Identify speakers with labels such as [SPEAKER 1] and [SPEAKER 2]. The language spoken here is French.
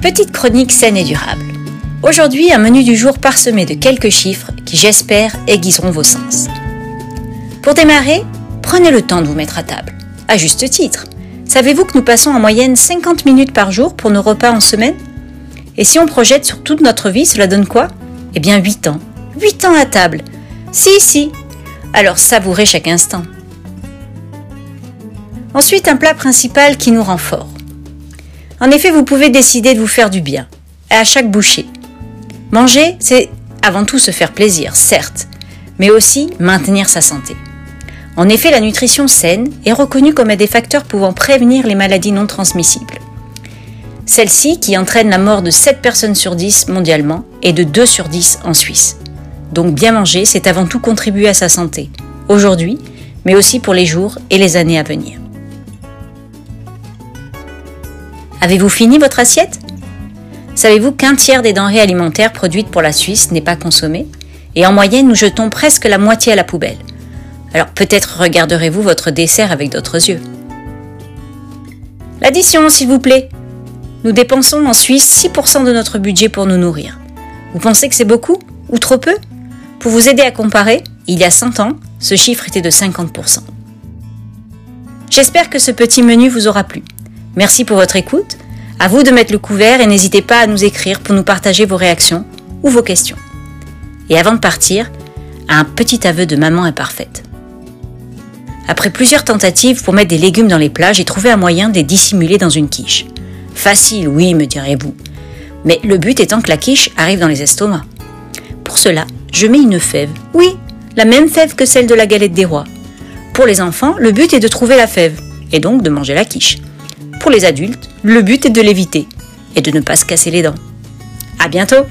[SPEAKER 1] Petite chronique saine et durable. Aujourd'hui, un menu du jour parsemé de quelques chiffres qui, j'espère, aiguiseront vos sens. Pour démarrer, prenez le temps de vous mettre à table. À juste titre. Savez-vous que nous passons en moyenne 50 minutes par jour pour nos repas en semaine? Et si on projette sur toute notre vie, cela donne quoi? Eh bien 8 ans. 8 ans à table. Si, si. Alors savourez chaque instant. Ensuite, un plat principal qui nous rend fort. En effet, vous pouvez décider de vous faire du bien, à chaque bouchée. Manger, c'est avant tout se faire plaisir, certes, mais aussi maintenir sa santé. En effet, la nutrition saine est reconnue comme un des facteurs pouvant prévenir les maladies non transmissibles. Celle-ci qui entraîne la mort de 7 personnes sur 10 mondialement et de 2 sur 10 en Suisse. Donc bien manger, c'est avant tout contribuer à sa santé, aujourd'hui, mais aussi pour les jours et les années à venir. Avez-vous fini votre assiette? Savez-vous qu'un tiers des denrées alimentaires produites pour la Suisse n'est pas consommé? Et en moyenne, nous jetons presque la moitié à la poubelle. Alors peut-être regarderez-vous votre dessert avec d'autres yeux. L'addition, s'il vous plaît. Nous dépensons en Suisse 6% de notre budget pour nous nourrir. Vous pensez que c'est beaucoup ou trop peu? Pour vous aider à comparer, il y a 100 ans, ce chiffre était de 50%. J'espère que ce petit menu vous aura plu. Merci pour votre écoute. À vous de mettre le couvert et n'hésitez pas à nous écrire pour nous partager vos réactions ou vos questions. Et avant de partir, un petit aveu de maman imparfaite. Après plusieurs tentatives pour mettre des légumes dans les plats, j'ai trouvé un moyen de les dissimuler dans une quiche. Facile, oui, me direz-vous. Mais le but étant que la quiche arrive dans les estomacs. Pour cela, je mets une fève. Oui, la même fève que celle de la galette des rois. Pour les enfants, le but est de trouver la fève, et donc de manger la quiche. Pour les adultes, le but est de l'éviter et de ne pas se casser les dents. À bientôt!